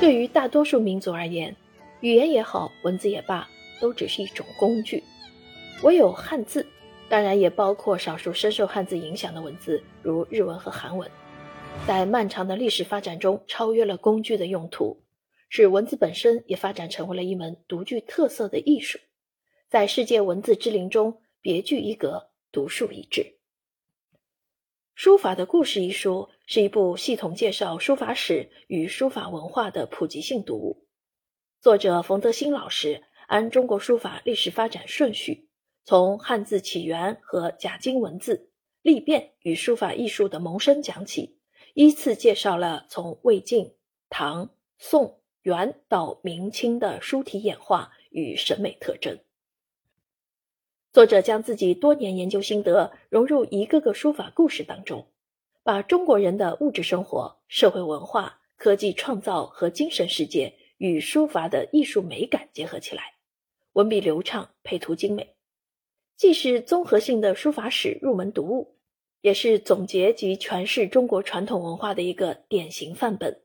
对于大多数民族而言，语言也好，文字也罢，都只是一种工具。唯有汉字，当然也包括少数深受汉字影响的文字，如日文和韩文，在漫长的历史发展中超越了工具的用途，使文字本身也发展成为了一门独具特色的艺术，在世界文字之林中别具一格，独树一帜。《书法的故事》一书是一部系统介绍书法史与书法文化的普及性读物。作者冯德兴老师按中国书法历史发展顺序，从汉字起源和甲金文字历变与书法艺术的萌生讲起，依次介绍了从魏晋、唐、宋、元到明清的书体演化与审美特征。作者将自己多年研究心得融入一个个书法故事当中，把中国人的物质生活、社会文化、科技创造和精神世界与书法的艺术美感结合起来，文笔流畅，配图精美，既是综合性的书法史入门读物，也是总结及诠释中国传统文化的一个典型范本。